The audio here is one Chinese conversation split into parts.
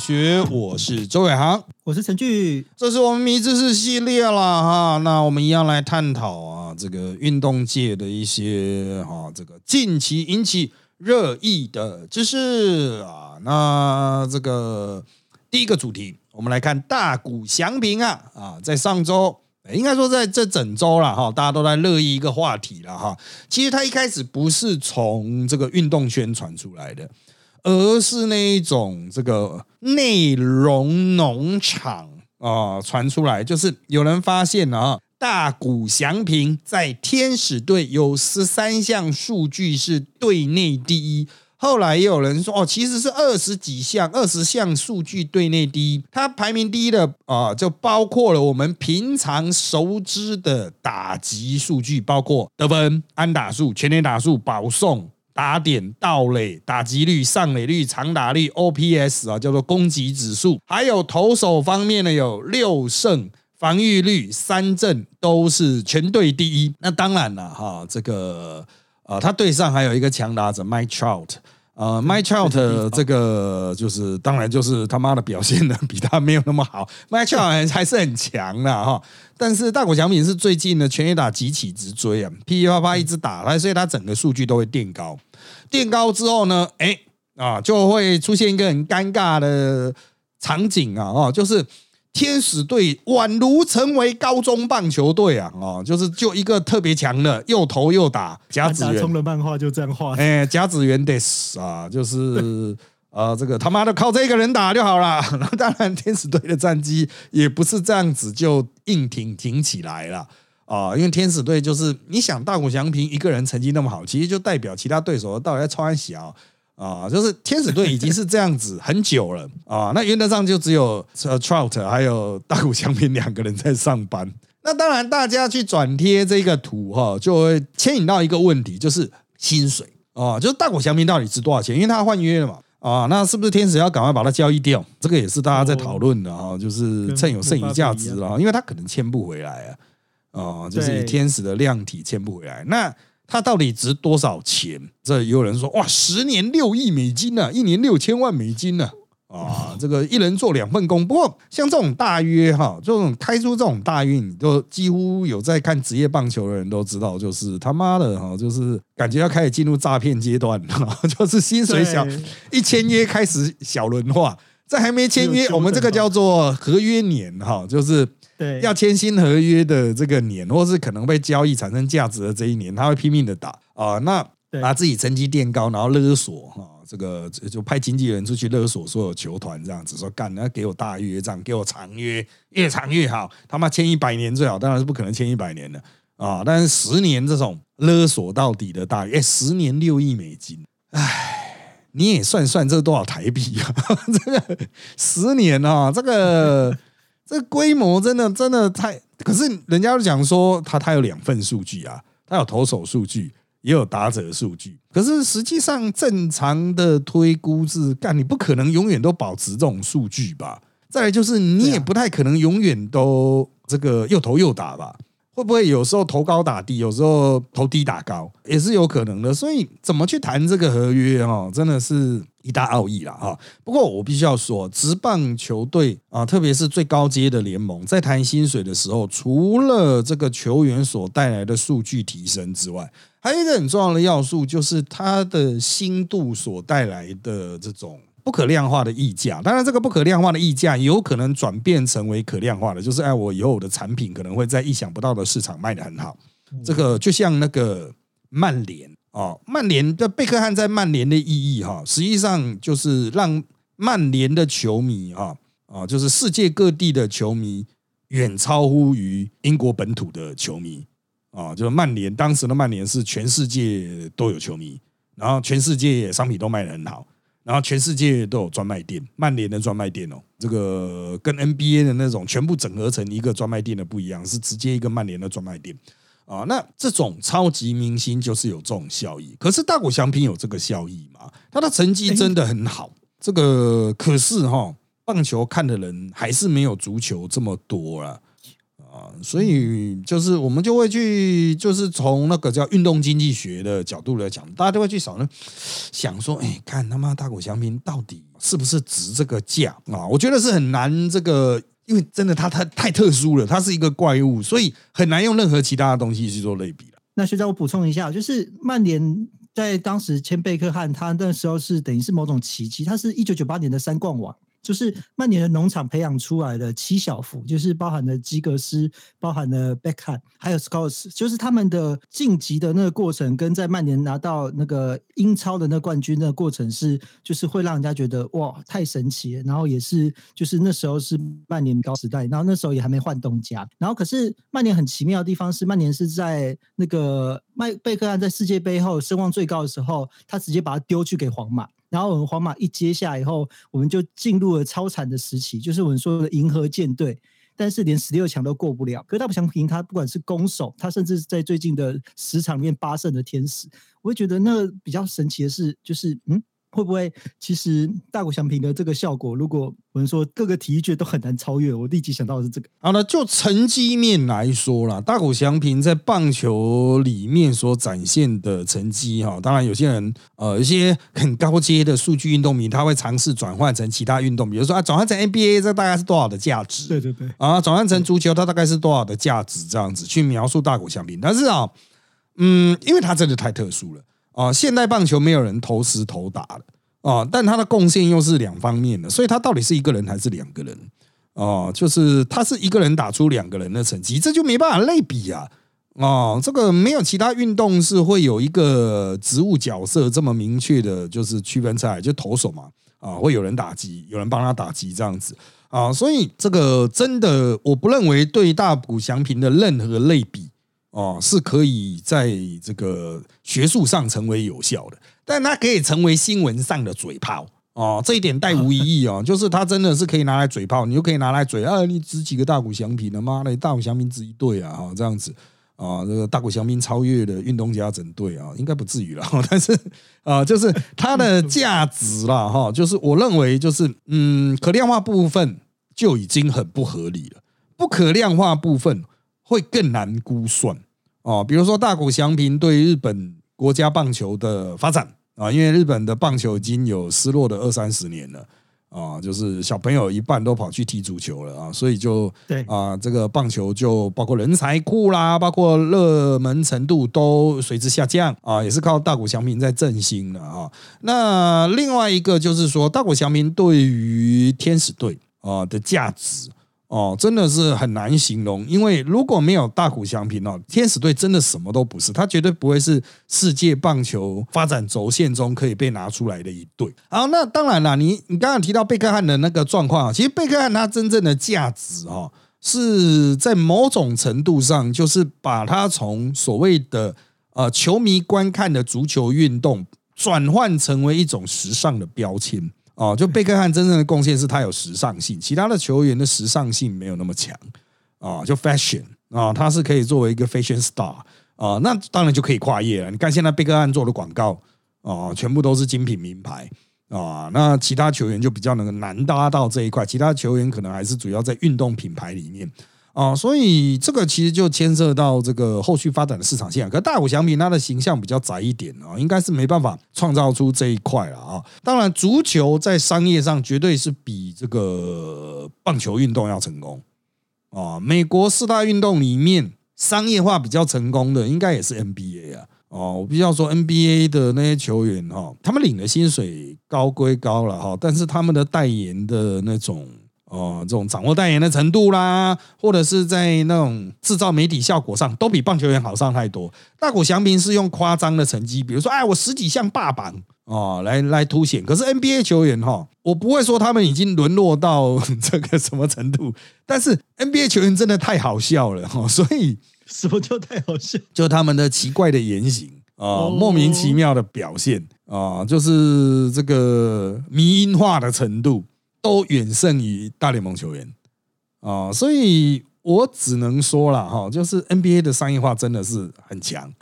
学，我是周伟航，我是陈俊，这是我们迷知识系列了哈。那我们一样来探讨啊，这个运动界的一些哈，这个近期引起热议的知识啊。那这个第一个主题，我们来看大谷翔平啊啊，在上周。应该说，在这整周了哈，大家都在热议一个话题了哈。其实他一开始不是从这个运动圈传出来的，而是那一种这个内容农场啊传出来，就是有人发现啊，大谷翔平在天使队有十三项数据是队内第一。后来也有人说，哦，其实是二十几项，二十项数据队内第一。他排名第一的啊，就包括了我们平常熟知的打击数据，包括得分、安打数、全年打数、保送、打点、盗垒、打击率、上垒率、长打率、OPS 啊，叫做攻击指数。还有投手方面呢，有六胜、防御率、三振都是全队第一。那当然了，哈，这个。呃，他队上还有一个强打者 Mike Trout，呃，Mike Trout 这个就是当然就是他妈的表现呢比他没有那么好，Mike Trout 还是很强的哈。但是大谷翔平是最近的全垒打急起直追啊，噼噼啪啪一直打他，所以他整个数据都会垫高。垫高之后呢，哎啊，就会出现一个很尴尬的场景啊，哦，就是。天使队宛如成为高中棒球队啊！哦，就是就一个特别强的，又投又打甲子园。冲的漫画就这样画。哎，甲子园得死啊！就是 呃，这个他妈的靠这个人打就好了。那 当然，天使队的战绩也不是这样子就硬挺挺起来了啊！因为天使队就是你想大谷翔平一个人成绩那么好，其实就代表其他对手到底在穿小。啊，就是天使队已经是这样子很久了啊，那原则上就只有呃 Trout 还有大谷翔平两个人在上班。那当然，大家去转贴这个图哈，就会牵引到一个问题，就是薪水啊，就是大谷翔平到底值多少钱？因为他换约了嘛啊，那是不是天使要赶快把他交易掉？这个也是大家在讨论的哈，就是趁有剩余价值了，因为他可能签不回来啊，啊，就是以天使的量体签不回来。那它到底值多少钱？这也有人说哇，十年六亿美金呢，一年六千万美金呢，啊，这个一人做两份工。不过像这种大约哈，这种开出这种大约，你都几乎有在看职业棒球的人都知道，就是他妈的哈，就是感觉要开始进入诈骗阶段了，就是薪水小，一签约开始小轮化，在还没签约，我们这个叫做合约年哈，就是。对，要签新合约的这个年，或是可能被交易产生价值的这一年，他会拼命的打啊，那把自己成绩垫高，然后勒索哈，这个就派经纪人出去勒索所有球团，这样子说干，那给我大约这样，给我长约，越长越好，他妈签一百年最好，当然是不可能签一百年的啊，但是十年这种勒索到底的大约，十年六亿美金，唉，你也算算这多少台币啊？这个十年啊，这个。这规模真的真的太，可是人家讲说他他有两份数据啊，他有投手数据，也有打者数据。可是实际上正常的推估是，干你不可能永远都保持这种数据吧？再来就是你也不太可能永远都这个又投又打吧？会不会有时候投高打低，有时候投低打高也是有可能的？所以怎么去谈这个合约哈，真的是。一大奥义了哈，不过我必须要说，职棒球队啊，特别是最高阶的联盟，在谈薪水的时候，除了这个球员所带来的数据提升之外，还有一个很重要的要素，就是它的薪度所带来的这种不可量化的溢价。当然，这个不可量化的溢价有可能转变成为可量化的，就是哎，我以后我的产品可能会在意想不到的市场卖得很好。这个就像那个曼联。哦，曼联的贝克汉在曼联的意义哈，实际上就是让曼联的球迷哈啊，就是世界各地的球迷远超乎于英国本土的球迷啊，就是曼联当时的曼联是全世界都有球迷，然后全世界商品都卖得很好，然后全世界都有专卖店，曼联的专卖店哦，这个跟 NBA 的那种全部整合成一个专卖店的不一样，是直接一个曼联的专卖店。啊，那这种超级明星就是有这种效益，可是大谷翔平有这个效益吗？他的成绩真的很好，这个可是哈，棒球看的人还是没有足球这么多了啊。啊，所以就是我们就会去，就是从那个叫运动经济学的角度来讲，大家都会去想呢，想说，哎，看他妈大谷翔平到底是不是值这个价啊？我觉得是很难，这个因为真的他他太特殊了，他是一个怪物，所以很难用任何其他的东西去做类比了。那学长，我补充一下，就是曼联在当时签贝克汉，他那时候是等于是某种奇迹，他是一九九八年的三冠王。就是曼联的农场培养出来的七小福，就是包含了基格斯、包含了贝克汉，还有斯科斯，就是他们的晋级的那个过程，跟在曼联拿到那个英超的那冠军的过程是，就是会让人家觉得哇太神奇了。然后也是，就是那时候是曼联高时代，然后那时候也还没换东家。然后可是曼联很奇妙的地方是，曼联是在那个麦贝克汉在世界杯后声望最高的时候，他直接把他丢去给皇马。然后我们皇马一接下以后，我们就进入了超惨的时期，就是我们说的银河舰队，但是连十六强都过不了。可大不祥平他不管是攻守，他甚至在最近的十场面八胜的天使，我会觉得那比较神奇的是，就是嗯。会不会其实大谷翔平的这个效果，如果我们说各个体育界都很难超越，我立即想到的是这个。好了，就成绩面来说啦，大谷翔平在棒球里面所展现的成绩哈，当然有些人呃，一些很高阶的数据运动迷，他会尝试转换成其他运动，比如说啊，转换成 NBA，这大概是多少的价值？对对对。啊，转换成足球，它大概是多少的价值？这样子去描述大谷翔平，但是啊，嗯，因为他真的太特殊了。啊，现代棒球没有人投石投打的啊，但他的贡献又是两方面的，所以他到底是一个人还是两个人？哦，就是他是一个人打出两个人的成绩，这就没办法类比啊！哦，这个没有其他运动是会有一个职务角色这么明确的，就是区分出来，就投手嘛，啊，会有人打击，有人帮他打击这样子啊，所以这个真的，我不认为对大谷翔平的任何类比。哦，是可以在这个学术上成为有效的，但它可以成为新闻上的嘴炮哦，这一点带无疑义哦，就是它真的是可以拿来嘴炮，你就可以拿来嘴啊，你值几个大股祥品的妈的，大股祥平值一对啊，哈，这样子啊，这个大股祥平超越了运动家整队啊，应该不至于了，但是啊，就是它的价值啦，哈，就是我认为就是嗯，可量化部分就已经很不合理了，不可量化部分。会更难估算哦，比如说大谷翔平对日本国家棒球的发展啊，因为日本的棒球已经有失落的二三十年了啊，就是小朋友一半都跑去踢足球了啊，所以就对啊，这个棒球就包括人才库啦，包括热门程度都随之下降啊，也是靠大谷翔平在振兴的啊。那另外一个就是说，大谷翔平对于天使队啊的价值。哦，真的是很难形容，因为如果没有大谷翔平哦，天使队真的什么都不是，他绝对不会是世界棒球发展轴线中可以被拿出来的一队。好，那当然了，你你刚刚提到贝克汉的那个状况啊，其实贝克汉他真正的价值哦，是在某种程度上，就是把他从所谓的呃球迷观看的足球运动转换成为一种时尚的标签。哦，就贝克汉真正的贡献是他有时尚性，其他的球员的时尚性没有那么强啊。就 fashion 啊，他是可以作为一个 fashion star 啊，那当然就可以跨业了。你看现在贝克汉做的广告啊，全部都是精品名牌啊，那其他球员就比较能难搭到这一块，其他球员可能还是主要在运动品牌里面。啊，所以这个其实就牵涉到这个后续发展的市场线。可大谷翔平他的形象比较窄一点啊，应该是没办法创造出这一块了啊。当然，足球在商业上绝对是比这个棒球运动要成功啊。美国四大运动里面，商业化比较成功的应该也是 NBA 啊。哦，我必须要说 NBA 的那些球员哈，他们领的薪水高归高了哈，但是他们的代言的那种。哦，这种掌握代言的程度啦，或者是在那种制造媒体效果上，都比棒球员好上太多。大谷翔平是用夸张的成绩，比如说，哎，我十几项霸榜哦，来来凸显。可是 NBA 球员哈，我不会说他们已经沦落到这个什么程度，但是 NBA 球员真的太好笑了哈，所以什么叫太好笑？就他们的奇怪的言行啊，莫名其妙的表现啊，就是这个迷因化的程度。都远胜于大联盟球员啊，所以我只能说了哈，就是 NBA 的商业化真的是很强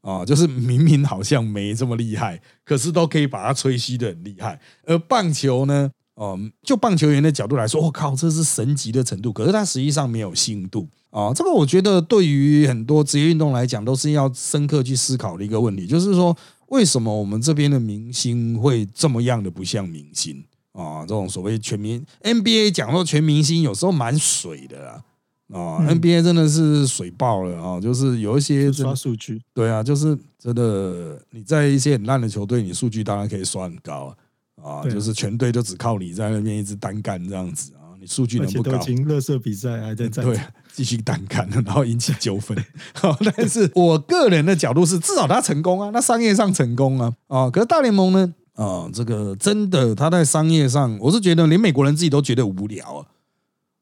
啊，就是明明好像没这么厉害，可是都可以把它吹嘘的很厉害。而棒球呢，哦，就棒球员的角度来说，我靠，这是神级的程度。可是它实际上没有信度啊。这个我觉得对于很多职业运动来讲，都是要深刻去思考的一个问题，就是说为什么我们这边的明星会这么样的不像明星啊？这种所谓全民 NBA 讲说全明星，有时候蛮水的啦。啊，NBA 真的是水爆了啊！就是有一些刷数据，对啊，就是真的你在一些很烂的球队，你数据当然可以刷很高啊，就是全队就只靠你在那边一直单干这样子啊，你数据能不高？乐色比赛还在在对继续单干，然后引起纠纷。好但是我个人的角度是，至少他成功啊，那商业上成功啊啊！可是大联盟呢啊，这个真的他在商业上，我是觉得连美国人自己都觉得无聊啊。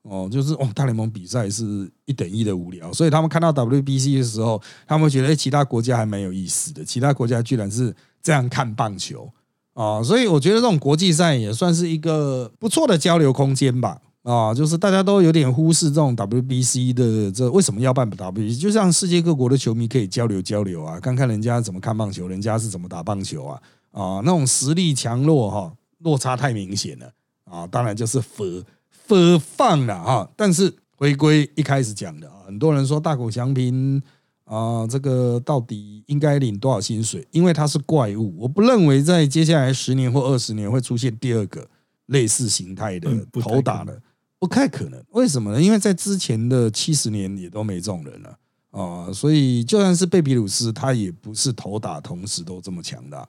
哦，就是哦，大联盟比赛是一等一的无聊，所以他们看到 WBC 的时候，他们觉得哎，其他国家还蛮有意思的，其他国家居然是这样看棒球啊，所以我觉得这种国际赛也算是一个不错的交流空间吧。啊，就是大家都有点忽视这种 WBC 的这为什么要办 WBC，就像世界各国的球迷可以交流交流啊，看看人家怎么看棒球，人家是怎么打棒球啊，啊，那种实力强弱哈落差太明显了啊，当然就是佛。佛放了啊，但是回归一开始讲的啊，很多人说大谷翔平啊，这个到底应该领多少薪水？因为他是怪物，我不认为在接下来十年或二十年会出现第二个类似形态的头打的，不太可能。为什么呢？因为在之前的七十年也都没这种人了啊，所以就算是贝比鲁斯，他也不是头打同时都这么强大。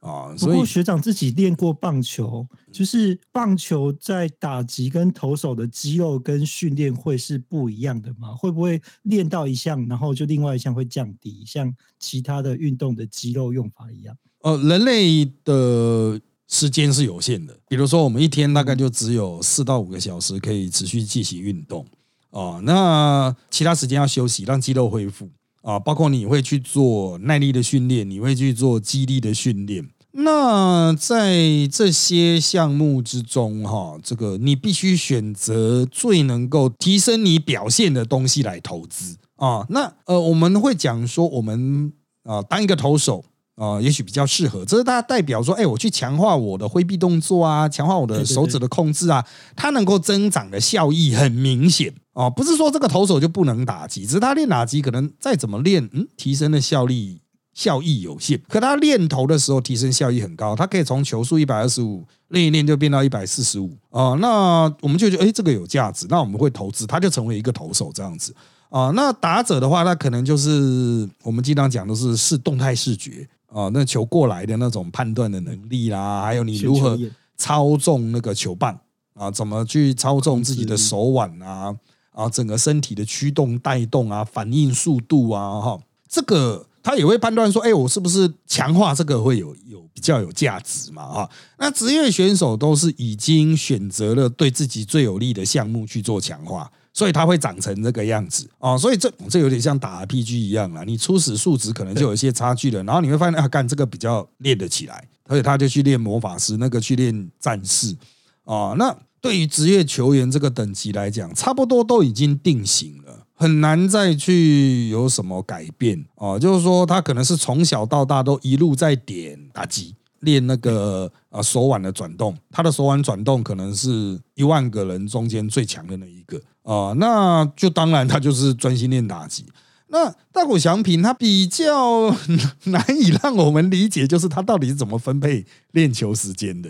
啊，所以学长自己练过棒球，就是棒球在打击跟投手的肌肉跟训练会是不一样的吗？会不会练到一项，然后就另外一项会降低，像其他的运动的肌肉用法一样？呃，人类的时间是有限的，比如说我们一天大概就只有四到五个小时可以持续进行运动啊，那其他时间要休息，让肌肉恢复。啊，包括你会去做耐力的训练，你会去做肌力的训练。那在这些项目之中，哈，这个你必须选择最能够提升你表现的东西来投资啊。那呃，我们会讲说，我们啊，当一个投手。啊，也许比较适合，这是它代表说，哎，我去强化我的挥臂动作啊，强化我的手指的控制啊，它能够增长的效益很明显啊，不是说这个投手就不能打击，只是他练打击可能再怎么练，嗯，提升的效力效益有限，可他练投的时候提升效益很高，他可以从球速一百二十五练一练就变到一百四十五啊，那我们就觉得，哎，这个有价值，那我们会投资，他就成为一个投手这样子。啊，那打者的话，那可能就是我们经常讲的是是动态视觉。哦，那球过来的那种判断的能力啦，还有你如何操纵那个球棒啊，怎么去操纵自己的手腕啊，啊，整个身体的驱动带动啊，反应速度啊，哈，这个他也会判断说，哎，我是不是强化这个会有有比较有价值嘛？啊，那职业选手都是已经选择了对自己最有利的项目去做强化。所以它会长成这个样子哦，所以这这有点像打 RPG 一样啊，你初始数值可能就有一些差距了，然后你会发现啊，干这个比较练得起来，所以他就去练魔法师，那个去练战士啊。那对于职业球员这个等级来讲，差不多都已经定型了，很难再去有什么改变啊。就是说，他可能是从小到大都一路在点打击。练那个啊手腕的转动，他的手腕转动可能是一万个人中间最强的那一个啊，那就当然他就是专心练打击。那大谷翔平他比较 难以让我们理解，就是他到底是怎么分配练球时间的？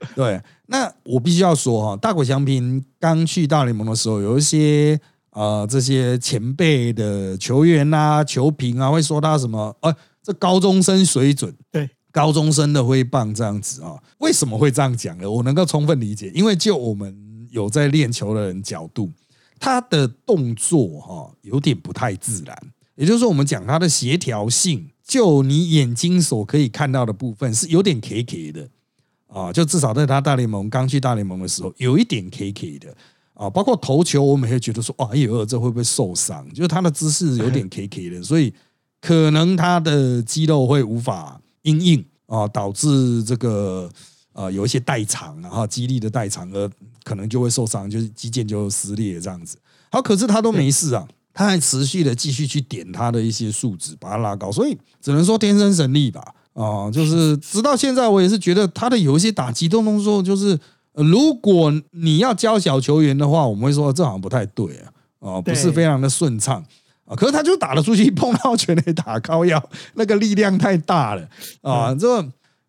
对，那我必须要说哈，大谷翔平刚去大联盟的时候，有一些呃这些前辈的球员啊、球评啊，会说他什么？呃，这高中生水准，对。高中生的挥棒这样子啊？为什么会这样讲呢？我能够充分理解，因为就我们有在练球的人角度，他的动作哈有点不太自然。也就是说，我们讲他的协调性，就你眼睛所可以看到的部分是有点 K K 的啊。就至少在他大联盟刚去大联盟的时候，有一点 K K 的啊。包括投球，我们也觉得说，哎呦，这会不会受伤？就是他的姿势有点 K K 的，所以可能他的肌肉会无法。因应啊，导致这个呃有一些代偿，然后肌力的代偿，而可能就会受伤，就是肌腱就撕裂这样子。好，可是他都没事啊，他还持续的继续去点他的一些数值，把它拉高，所以只能说天生神力吧。啊，就是直到现在，我也是觉得他的有一些打击动动作，就是如果你要教小球员的话，我们会说这好像不太对啊，哦，不是非常的顺畅啊。可是他就打了出去，碰到全垒打高腰，那个力量太大了啊。这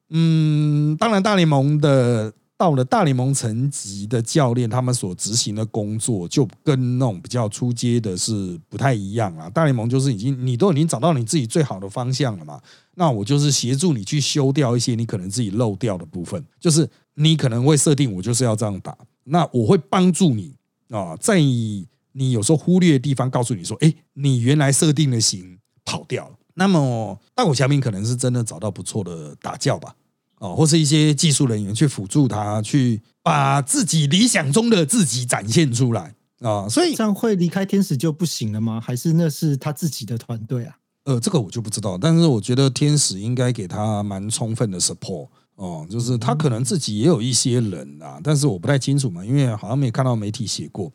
嗯，当然大联盟的。到了大联盟层级的教练，他们所执行的工作就跟那种比较出阶的是不太一样啊。大联盟就是已经你都已经找到你自己最好的方向了嘛，那我就是协助你去修掉一些你可能自己漏掉的部分，就是你可能会设定我就是要这样打，那我会帮助你啊，在你有时候忽略的地方告诉你说，哎，你原来设定的型跑掉了。那么大谷翔平可能是真的找到不错的打教吧。哦，或是一些技术人员去辅助他，去把自己理想中的自己展现出来啊，所以这样会离开天使就不行了吗？还是那是他自己的团队啊？呃，这个我就不知道，但是我觉得天使应该给他蛮充分的 support 哦，就是他可能自己也有一些人啊，但是我不太清楚嘛，因为好像没看到媒体写过。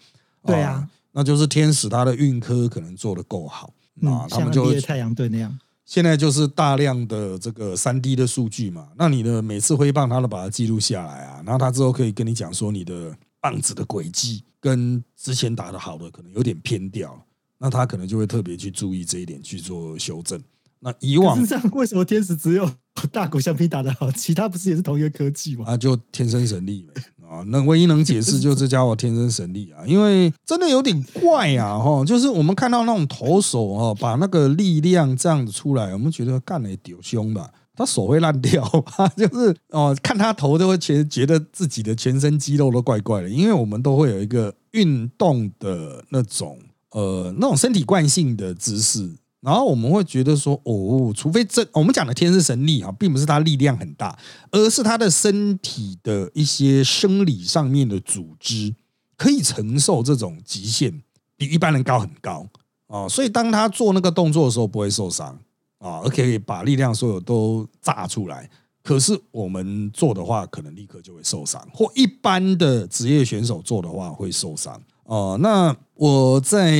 对啊，那就是天使他的运科可能做的够好啊，他们就太阳队那样。现在就是大量的这个三 D 的数据嘛，那你的每次挥棒，他都把它记录下来啊，然后他之后可以跟你讲说你的棒子的轨迹跟之前打的好的可能有点偏掉，那他可能就会特别去注意这一点去做修正。那以往这样，为什么天使只有大狗橡皮打得好，其他不是也是同一个科技吗？啊，就天生神力呗。啊，那唯一能解释就这家伙天生神力啊，因为真的有点怪啊，哈，就是我们看到那种投手哦，把那个力量这样子出来，我们觉得干了丢凶吧，他手会烂掉吧，就是哦，看他头都会觉觉得自己的全身肌肉都怪怪的，因为我们都会有一个运动的那种呃那种身体惯性的姿势。然后我们会觉得说，哦，除非这我们讲的天生神力啊，并不是他力量很大，而是他的身体的一些生理上面的组织可以承受这种极限，比一般人高很高啊。所以当他做那个动作的时候不会受伤啊，而可以把力量所有都炸出来。可是我们做的话，可能立刻就会受伤，或一般的职业选手做的话会受伤。哦，那我在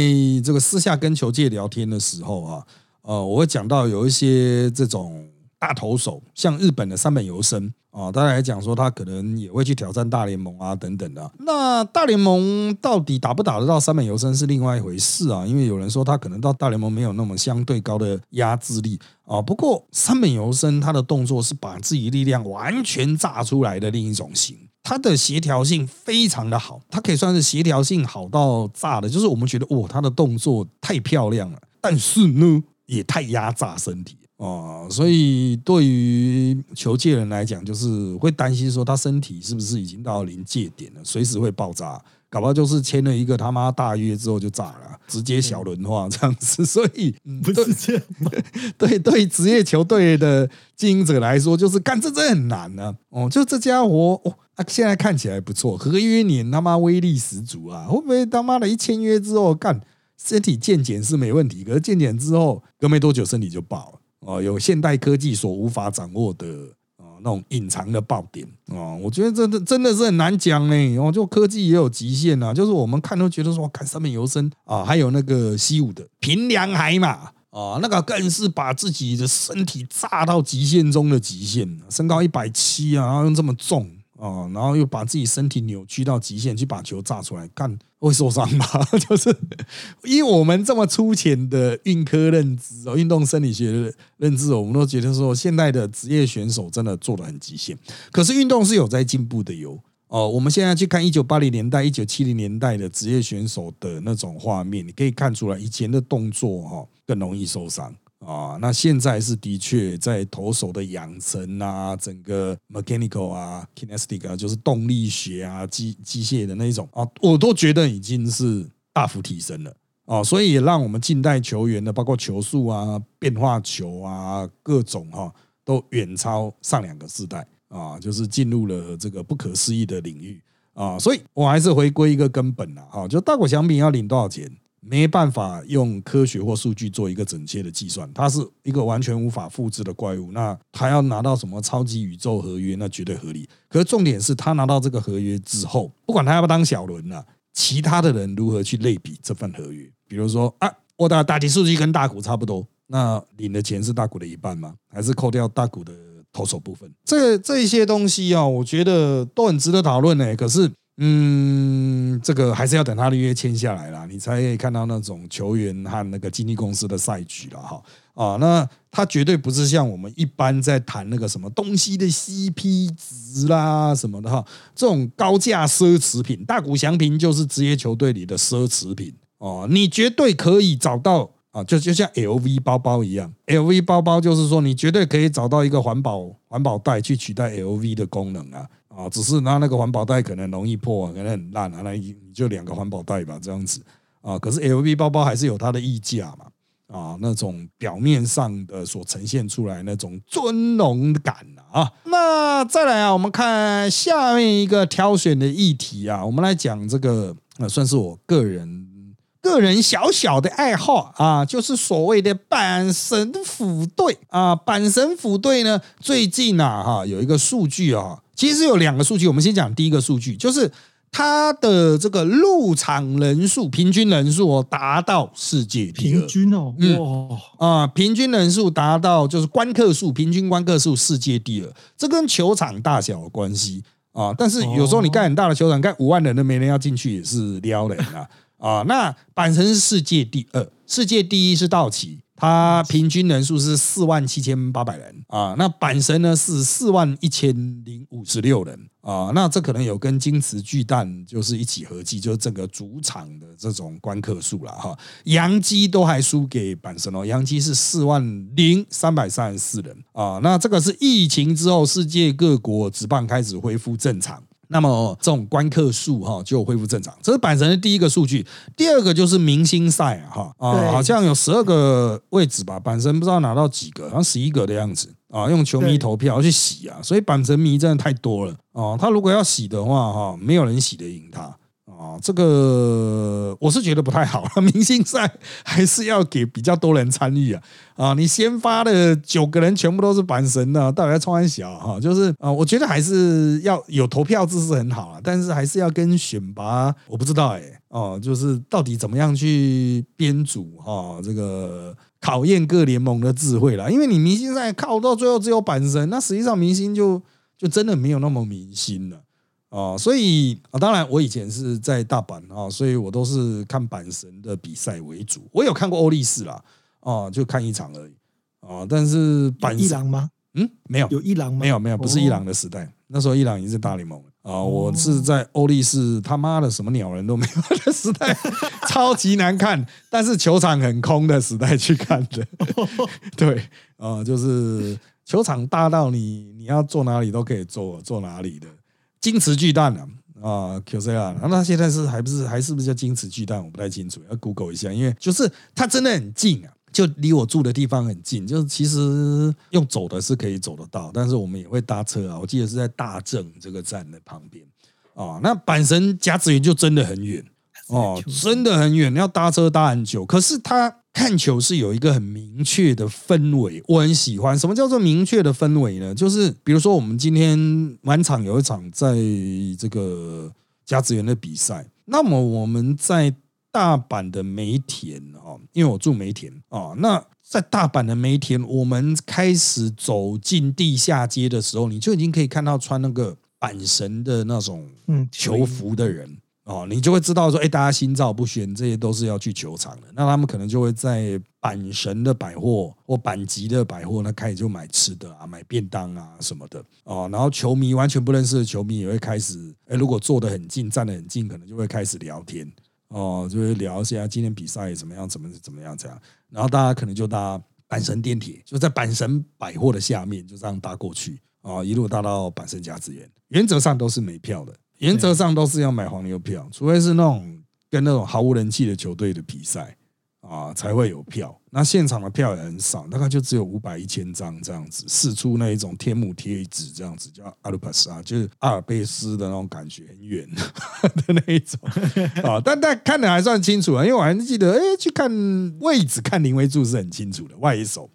这个私下跟球界聊天的时候啊，呃，我会讲到有一些这种大投手，像日本的三本游生啊，大家来讲说他可能也会去挑战大联盟啊等等的。那大联盟到底打不打得到三本游生是另外一回事啊，因为有人说他可能到大联盟没有那么相对高的压制力啊。不过三本游生他的动作是把自己力量完全炸出来的另一种型。它的协调性非常的好，它可以算是协调性好到炸的，就是我们觉得哇，他的动作太漂亮了，但是呢，也太压榨身体啊，所以对于球界人来讲，就是会担心说他身体是不是已经到临界点了，随时会爆炸。搞不好就是签了一个他妈大约之后就炸了，直接小轮化这样子，所以 不是这样。对对，职业球队的经营者来说，就是干这真很难呢。哦，就这家伙，哦，啊现在看起来不错，合约年他妈威力十足啊！会不会他妈的一签约之后干身体健检是没问题，可是健检之后隔没多久身体就爆了哦，有现代科技所无法掌握的。那种隐藏的爆点啊，我觉得真的真的是很难讲呢。哦，就科技也有极限啊，就是我们看都觉得说，看三面游生啊，还有那个西武的平凉海马啊，那个更是把自己的身体炸到极限中的极限，身高一百七啊，然后又这么重。哦，然后又把自己身体扭曲到极限去把球炸出来，看会受伤吗？就是以我们这么粗浅的运科认知哦，运动生理学的认知，我们都觉得说现在的职业选手真的做的很极限。可是运动是有在进步的哟。哦，我们现在去看一九八零年代、一九七零年代的职业选手的那种画面，你可以看出来以前的动作哈更容易受伤。啊，那现在是的确在投手的养成啊，整个 mechanical 啊，kinesthetic 啊，就是动力学啊，机机械的那一种啊，我都觉得已经是大幅提升了啊，所以也让我们近代球员的，包括球速啊、变化球啊，各种哈，都远超上两个世代啊，就是进入了这个不可思议的领域啊，所以我还是回归一个根本了，哈，就大果奖品要领多少钱？没办法用科学或数据做一个整切的计算，它是一个完全无法复制的怪物。那他要拿到什么超级宇宙合约，那绝对合理。可是重点是他拿到这个合约之后，不管他要不要当小轮啊，其他的人如何去类比这份合约？比如说啊，我的打击数据跟大股差不多，那领的钱是大股的一半吗？还是扣掉大股的投手部分。这这一些东西啊，我觉得都很值得讨论呢。可是，嗯，这个还是要等他的约签下来啦，你才可以看到那种球员和那个经纪公司的赛局了哈。啊，那他绝对不是像我们一般在谈那个什么东西的 CP 值啦什么的哈，这种高价奢侈品，大谷翔平就是职业球队里的奢侈品。哦，你绝对可以找到啊，就就像 LV 包包一样，LV 包包就是说你绝对可以找到一个环保环保袋去取代 LV 的功能啊啊，只是拿那个环保袋可能容易破，可能很烂啊，那你就两个环保袋吧这样子啊，可是 LV 包包还是有它的溢价嘛。啊，那种表面上的所呈现出来那种尊荣感啊，那再来啊，我们看下面一个挑选的议题啊，我们来讲这个，呃，算是我个人个人小小的爱好啊，就是所谓的板神辅队啊，板神辅队呢，最近啊，哈，有一个数据啊，其实有两个数据，我们先讲第一个数据，就是。它的这个入场人数平均人数哦，达到世界第二。平均哦，哇啊，平均人数达到就是观客数，平均观客数世界第二。这跟球场大小有关系啊。但是有时候你盖很大的球场，盖五万人都没人要进去，也是撩人啊啊。那阪神是世界第二，世界第一是道奇。它平均人数是四万七千八百人啊，那阪神呢是四万一千零五十六人啊，那这可能有跟金池巨蛋就是一起合计，就是整个主场的这种观客数了哈。洋基都还输给阪神哦，洋基是四万零三百三十四人啊，那这个是疫情之后世界各国职棒开始恢复正常。那么这种观客数哈就恢复正常，这是阪神的第一个数据。第二个就是明星赛啊哈啊，好像有十二个位置吧，阪神不知道拿到几个，好像十一个的样子啊，用球迷投票去洗啊，所以阪神迷真的太多了啊。他如果要洗的话哈，没有人洗得赢他。啊，这个我是觉得不太好了。明星赛 还是要给比较多人参与啊！啊，你先发的九个人全部都是板神的，到底要冲小哈？就是啊，我觉得还是要有投票制是很好啊，但是还是要跟选拔，我不知道哎哦，就是到底怎么样去编组哈？这个考验各联盟的智慧了。因为你明星赛靠到最后只有板神，那实际上明星就就真的没有那么明星了。哦，所以啊，当然我以前是在大阪啊，所以我都是看阪神的比赛为主。我有看过欧力士啦，哦，就看一场而已啊。但是阪一郎吗？嗯，没有，有一郎吗？没有，没有，不是一郎的时代。那时候一郎已经是大联盟了啊。我是在欧力士他妈的什么鸟人都没有的时代，超级难看，但是球场很空的时代去看的。对啊，就是球场大到你你要坐哪里都可以坐，坐哪里的。金池巨蛋啊，啊，Q C 啊，那现在是还不是还是不是叫金池巨蛋？我不太清楚，要 Google 一下，因为就是它真的很近啊，就离我住的地方很近，就是其实用走的是可以走得到，但是我们也会搭车啊。我记得是在大正这个站的旁边啊。那阪神甲子园就真的很远哦，真的很远，要搭车搭很久。可是他。看球是有一个很明确的氛围，我很喜欢。什么叫做明确的氛围呢？就是比如说，我们今天满场有一场在这个甲子园的比赛，那么我们在大阪的梅田哦，因为我住梅田哦，那在大阪的梅田，我们开始走进地下街的时候，你就已经可以看到穿那个阪神的那种球服的人。哦，你就会知道说，哎，大家心照不宣，这些都是要去球场的。那他们可能就会在阪神的百货或阪急的百货，那开始就买吃的啊，买便当啊什么的。哦，然后球迷完全不认识的球迷也会开始，哎，如果坐得很近，站得很近，可能就会开始聊天。哦，就会聊一下今天比赛怎么样，怎么怎么样这样。然后大家可能就搭阪神电铁，就在阪神百货的下面，就这样搭过去。哦，一路搭到阪神家子园，原则上都是没票的。原则上都是要买黄牛票，除非是那种跟那种毫无人气的球队的比赛啊，才会有票。那现场的票也很少，大概就只有五百一千张这样子，试出那一种天幕贴纸这样子，叫阿鲁巴斯啊，就是阿尔卑斯的那种感觉，很远 的那一种 啊。但但看的还算清楚啊，因为我还记得，哎，去看位置看林威柱是很清楚的，外一手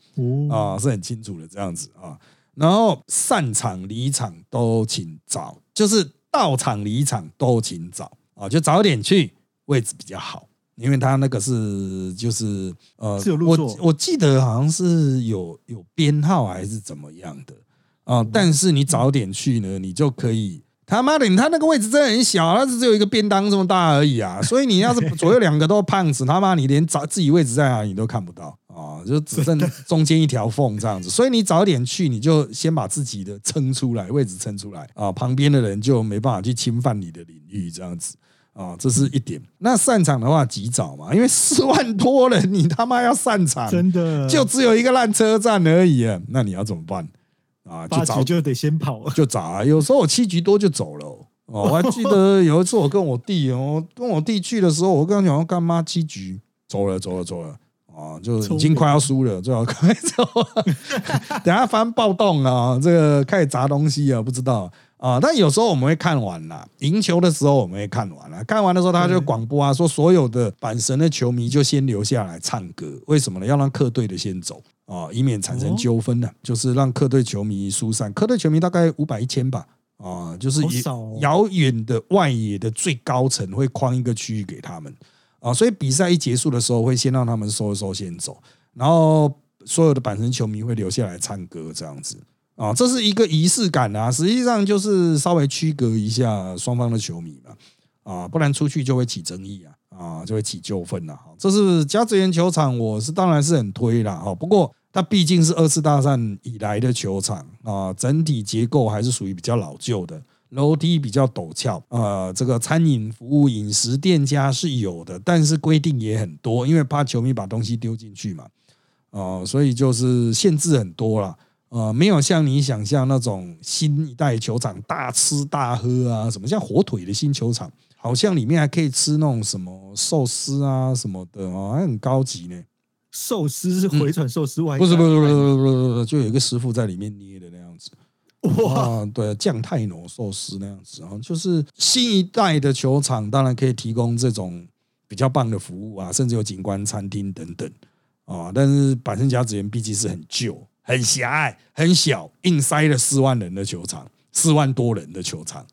啊是很清楚的这样子啊。然后散场离场都请早，就是。到场离场都请早啊，就早点去，位置比较好，因为他那个是就是呃，我我记得好像是有有编号还是怎么样的啊，但是你早点去呢，你就可以。他妈的，他那个位置真的很小，他只有一个便当这么大而已啊！所以你要是左右两个都胖子，他妈你连找自己位置在哪里都看不到啊，就只剩中间一条缝这样子。所以你早点去，你就先把自己的撑出来，位置撑出来啊，旁边的人就没办法去侵犯你的领域这样子啊，这是一点。那散场的话，及早嘛，因为四万多人，你他妈要散场，真的就只有一个烂车站而已啊，那你要怎么办？啊，就早就得先跑，就早啊！有时候我七局多就走了哦。我还记得 有一次我跟我弟哦，跟我弟去的时候，我跟他讲要干妈？七局走了，走了，走了啊！就已经快要输了，最好快走。等下翻暴动啊，这个开始砸东西啊，不知道啊。但有时候我们会看完了，赢球的时候我们会看完了。看完的时候他就广播啊，说所有的阪神的球迷就先留下来唱歌，为什么呢？要让客队的先走。啊，以免产生纠纷呢，就是让客队球迷疏散。客队球迷大概五百一千吧，啊，就是遥远的外野的最高层会框一个区域给他们啊，所以比赛一结束的时候，会先让他们收一收先走，然后所有的阪神球迷会留下来唱歌这样子啊，这是一个仪式感啊，实际上就是稍微区隔一下双方的球迷嘛，啊，不然出去就会起争议啊，啊，就会起纠纷了。这是甲子园球场，我是当然是很推了哈，不过。它毕竟是二次大战以来的球场啊，整体结构还是属于比较老旧的，楼梯比较陡峭啊。这个餐饮服务、饮食店家是有的，但是规定也很多，因为怕球迷把东西丢进去嘛，哦，所以就是限制很多了啊，没有像你想象那种新一代球场大吃大喝啊，什么像火腿的新球场，好像里面还可以吃那种什么寿司啊什么的哦，还很高级呢。寿司是回转寿司外，不是不是不是不是不是，就有一个师傅在里面捏的。哇，对，酱泰浓寿司那样子啊，就是新一代的球场，当然可以提供这种比较棒的服务啊，甚至有景观餐厅等等啊。但是阪神甲子园毕竟是很旧、很狭隘、很小，硬塞了四万人的球场，四万多人的球场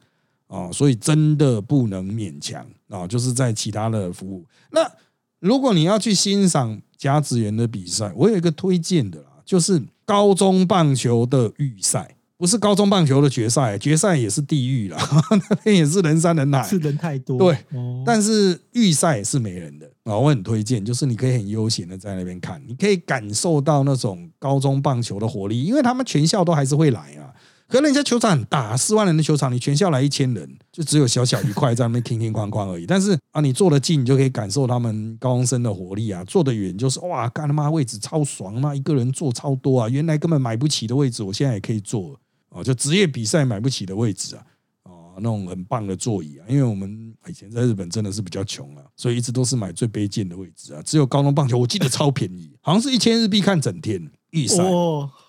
啊，所以真的不能勉强啊。就是在其他的服务，那如果你要去欣赏。甲子园的比赛，我有一个推荐的啦，就是高中棒球的预赛，不是高中棒球的决赛，决赛也是地狱啦，那边也是人山人海，是人太多。对，但是预赛是没人的啊，我很推荐，就是你可以很悠闲的在那边看，你可以感受到那种高中棒球的活力，因为他们全校都还是会来啊。可人家球场很大，四万人的球场，你全校来一千人，就只有小小一块在那边停停框框而已。但是啊，你坐得近，你就可以感受他们高中生的活力啊；坐得远，就是哇，干他妈位置超爽，妈一个人坐超多啊！原来根本买不起的位置，我现在也可以坐哦。就职业比赛买不起的位置啊，哦，那种很棒的座椅啊。因为我们以前在日本真的是比较穷啊，所以一直都是买最卑贱的位置啊。只有高中棒球，我记得超便宜，好像是一千日币看整天预赛。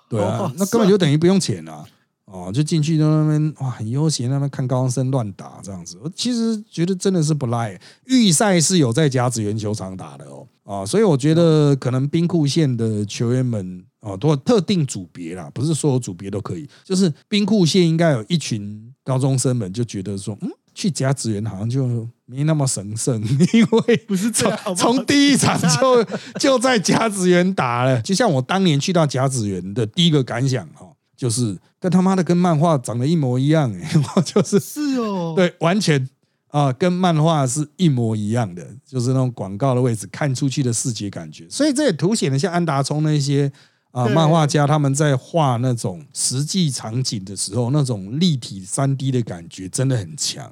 对啊，那根本就等于不用钱啊。哦，就进去在那边哇，很悠闲，那边看高中生乱打这样子。我其实觉得真的是不赖。预赛是有在甲子园球场打的哦，啊，所以我觉得可能兵库县的球员们哦，都特定组别啦，不是所有组别都可以。就是兵库县应该有一群高中生们就觉得说，嗯，去甲子园好像就没那么神圣，因为不是从从第一场就就在甲子园打了。就像我当年去到甲子园的第一个感想哈。就是跟他妈的跟漫画长得一模一样 我，就是是哦，对，完全啊，跟漫画是一模一样的，就是那种广告的位置看出去的视觉感觉，所以这也凸显了像安达充那些啊漫画家他们在画那种实际场景的时候，那种立体三 D 的感觉真的很强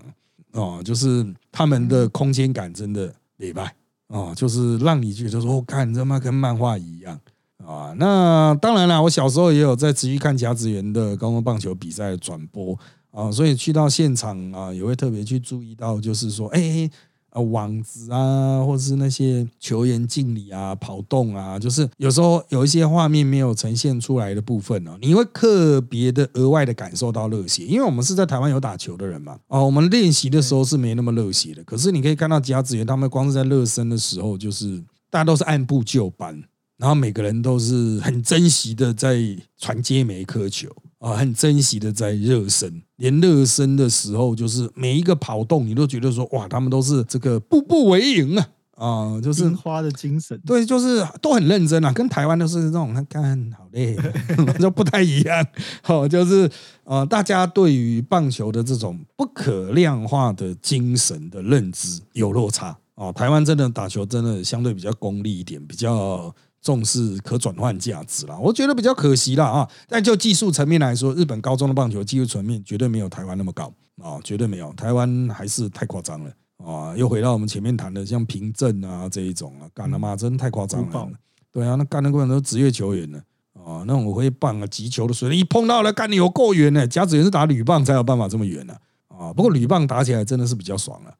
哦，就是他们的空间感真的礼拜哦，就是让你觉得说，我看他妈跟漫画一样。啊，那当然了，我小时候也有在持续看甲子园的高中棒球比赛转播啊，所以去到现场啊，也会特别去注意到，就是说，哎，啊网子啊，或者是那些球员敬礼啊、跑动啊，就是有时候有一些画面没有呈现出来的部分呢，你会特别的额外的感受到热血，因为我们是在台湾有打球的人嘛，哦，我们练习的时候是没那么热血的，可是你可以看到甲子园他们光是在热身的时候，就是大家都是按部就班。然后每个人都是很珍惜的在传接每一颗球啊，很珍惜的在热身，连热身的时候，就是每一个跑动，你都觉得说哇，他们都是这个步步为营啊啊，就是花的精神，对，就是都很认真啊，跟台湾都是这种，看好累，就不太一样。好，就是呃，大家对于棒球的这种不可量化的精神的认知有落差哦。台湾真的打球真的相对比较功利一点，比较重视可转换价值啦，我觉得比较可惜啦啊。但就技术层面来说，日本高中的棒球技术层面绝对没有台湾那么高啊，绝对没有，台湾还是太夸张了。啊，又回到我们前面谈的，像平证啊这一种啊，干他妈真太夸张了。对啊，那干的过程都职业球员呢啊，那种挥棒啊、击球的水平，一碰到了干的有够远呢。甲子园是打铝棒才有办法这么远呢啊。不过铝棒打起来真的是比较爽了啊，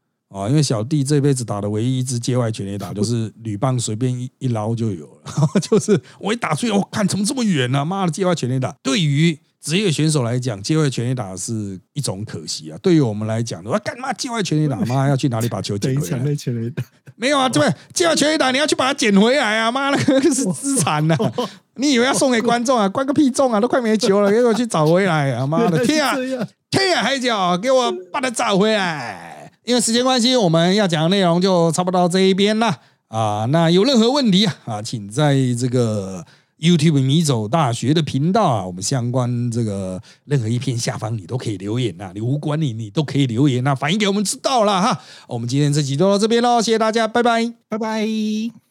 因为小弟这辈子打的唯一一支界外全垒打，就是铝棒随便一一捞就有了，就是我一打出去，我看怎么这么远呢？妈的，界外全垒打对于。职业选手来讲，界外全力打是一种可惜啊。对于我们来讲，我干嘛界外全力打？妈要去哪里把球捡回来？全力打没有啊，对，界外全力打你要去把它捡回来啊！妈，那个是资产呐！你以为要送给观众啊？关个屁众啊！都快没球了，给我去找回来啊！妈的，天啊，天啊，海角，给我把它找回来！因为时间关系，我们要讲的内容就差不多到这一边了啊。那有任何问题啊，请在这个。YouTube 迷走大学的频道啊，我们相关这个任何一篇下方你都可以留言呐，你无管你你都可以留言那，反映给我们知道了哈。我们今天这集就到这边喽，谢谢大家，拜拜，拜拜。